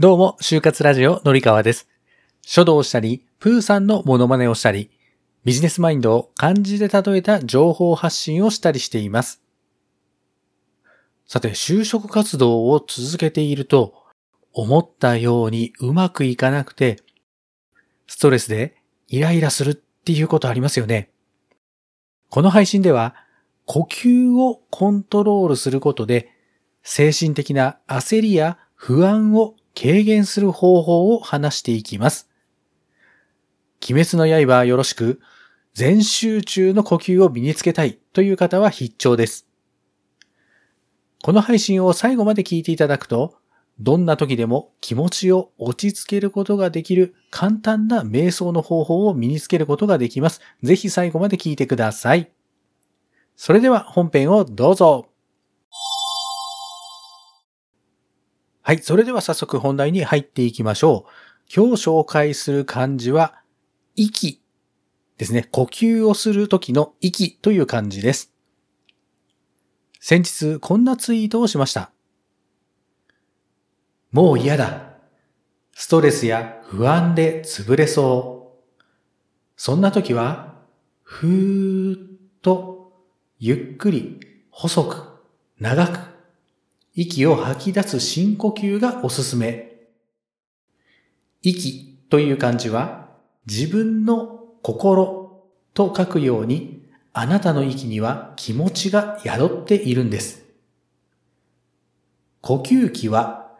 どうも、就活ラジオのりかわです。書道をしたり、プーさんのモノマネをしたり、ビジネスマインドを漢字で例えた情報発信をしたりしています。さて、就職活動を続けていると、思ったようにうまくいかなくて、ストレスでイライラするっていうことありますよね。この配信では、呼吸をコントロールすることで、精神的な焦りや不安を軽減する方法を話していきます。鬼滅の刃よろしく、全集中の呼吸を身につけたいという方は必聴です。この配信を最後まで聞いていただくと、どんな時でも気持ちを落ち着けることができる簡単な瞑想の方法を身につけることができます。ぜひ最後まで聞いてください。それでは本編をどうぞ。はい。それでは早速本題に入っていきましょう。今日紹介する漢字は、息ですね。呼吸をする時の息という漢字です。先日こんなツイートをしました。もう嫌だ。ストレスや不安で潰れそう。そんな時は、ふーっと、ゆっくり、細く、長く、息を吐き出す深呼吸がおすすめ。息という漢字は、自分の心と書くように、あなたの息には気持ちが宿っているんです。呼吸器は、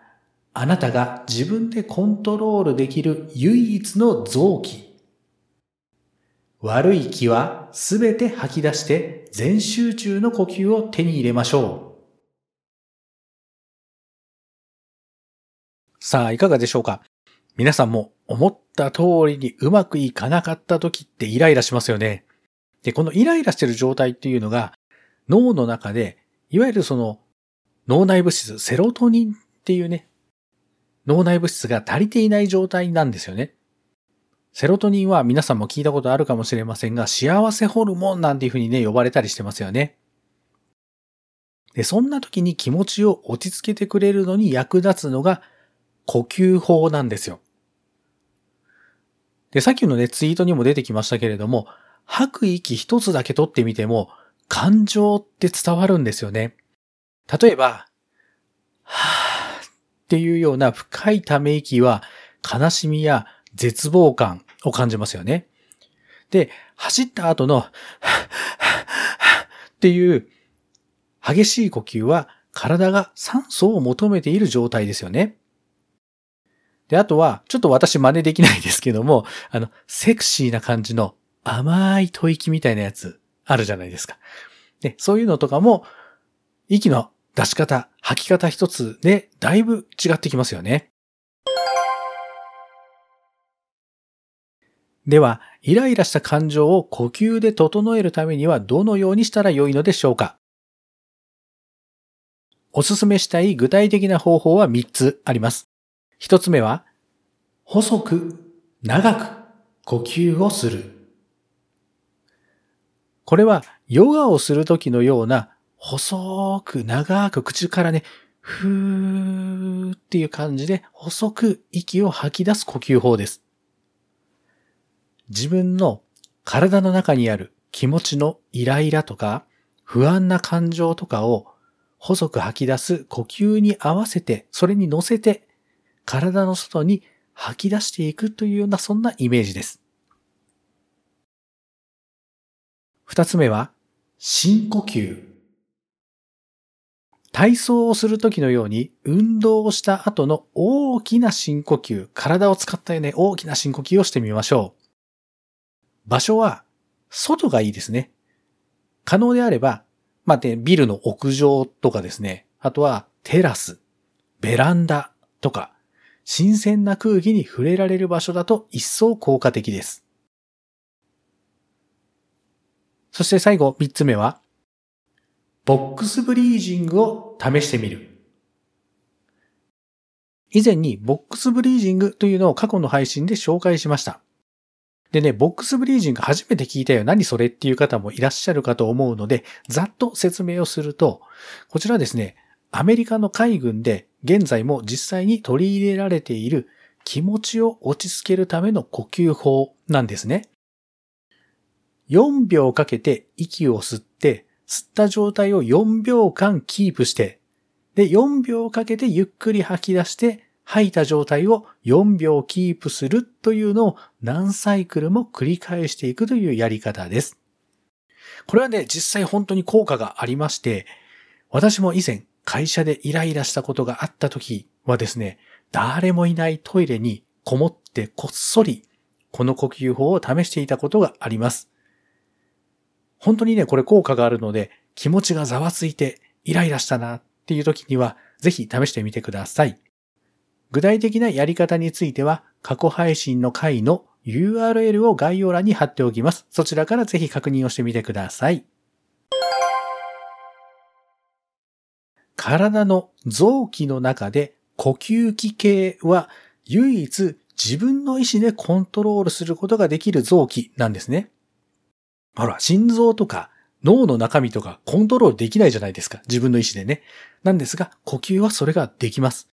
あなたが自分でコントロールできる唯一の臓器。悪い気はすべて吐き出して全集中の呼吸を手に入れましょう。さあ、いかがでしょうか？皆さんも思った通りにうまくいかなかった時ってイライラしますよね。で、このイライラしてる状態っていうのが脳の中で、いわゆるその脳内物質、セロトニンっていうね、脳内物質が足りていない状態なんですよね。セロトニンは皆さんも聞いたことあるかもしれませんが、幸せホルモンなんていうふうにね、呼ばれたりしてますよね。で、そんな時に気持ちを落ち着けてくれるのに役立つのが呼吸法なんですよ。で、さっきのね、ツイートにも出てきましたけれども、吐く息一つだけ取ってみても、感情って伝わるんですよね。例えば、はぁっていうような深いため息は、悲しみや絶望感を感じますよね。で、走った後の、はっていう激しい呼吸は体が酸素を求めている状態ですよね。で、あとは、ちょっと私真似できないですけども、あの、セクシーな感じの甘い吐息みたいなやつあるじゃないですか。で、そういうのとかも、息の出し方、吐き方一つでだいぶ違ってきますよね。では、イライラした感情を呼吸で整えるためにはどのようにしたらよいのでしょうかおすすめしたい具体的な方法は3つあります。1つ目は、細く、長く呼吸をする。これはヨガをするときのような細く長く口からね、ふーっていう感じで細く息を吐き出す呼吸法です。自分の体の中にある気持ちのイライラとか不安な感情とかを細く吐き出す呼吸に合わせて、それに乗せて体の外に吐き出していくというようなそんなイメージです。二つ目は深呼吸。体操をするときのように運動をした後の大きな深呼吸、体を使ったよね、大きな深呼吸をしてみましょう。場所は外がいいですね。可能であれば、まあ、ね、ビルの屋上とかですね。あとはテラス、ベランダとか、新鮮な空気に触れられる場所だと一層効果的です。そして最後三つ目は、ボックスブリージングを試してみる。以前にボックスブリージングというのを過去の配信で紹介しました。でね、ボックスブリージング初めて聞いたよ。何それっていう方もいらっしゃるかと思うので、ざっと説明をすると、こちらですね、アメリカの海軍で現在も実際に取り入れられている気持ちを落ち着けるための呼吸法なんですね。4秒かけて息を吸って、吸った状態を4秒間キープして、で、4秒かけてゆっくり吐き出して、吐いた状態を4秒キープするというのを何サイクルも繰り返していくというやり方です。これはね、実際本当に効果がありまして、私も以前会社でイライラしたことがあった時はですね、誰もいないトイレにこもってこっそりこの呼吸法を試していたことがあります。本当にね、これ効果があるので気持ちがざわついてイライラしたなっていう時にはぜひ試してみてください。具体的なやり方については過去配信の回の URL を概要欄に貼っておきます。そちらからぜひ確認をしてみてください。体の臓器の中で呼吸器系は唯一自分の意思でコントロールすることができる臓器なんですね。ほら、心臓とか脳の中身とかコントロールできないじゃないですか。自分の意思でね。なんですが、呼吸はそれができます。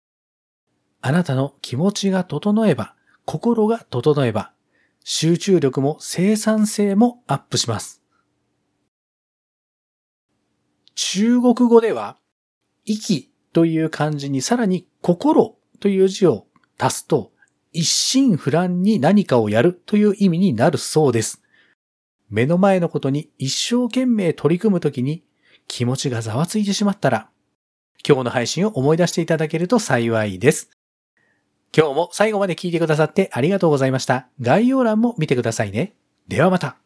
あなたの気持ちが整えば、心が整えば、集中力も生産性もアップします。中国語では、息という漢字にさらに心という字を足すと、一心不乱に何かをやるという意味になるそうです。目の前のことに一生懸命取り組むときに気持ちがざわついてしまったら、今日の配信を思い出していただけると幸いです。今日も最後まで聞いてくださってありがとうございました。概要欄も見てくださいね。ではまた。